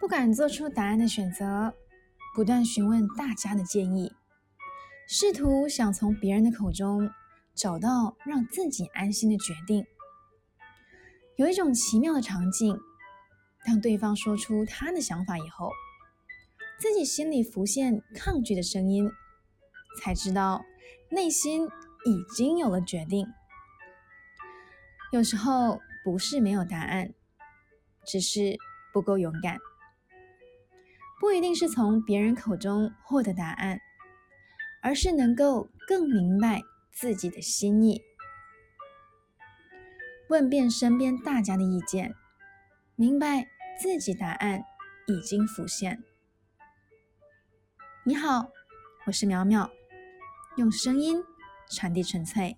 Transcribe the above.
不敢做出答案的选择，不断询问大家的建议，试图想从别人的口中找到让自己安心的决定。有一种奇妙的场景，当对方说出他的想法以后，自己心里浮现抗拒的声音，才知道内心已经有了决定。有时候不是没有答案，只是不够勇敢。不一定是从别人口中获得答案，而是能够更明白自己的心意。问遍身边大家的意见，明白自己答案已经浮现。你好，我是苗苗，用声音传递纯粹。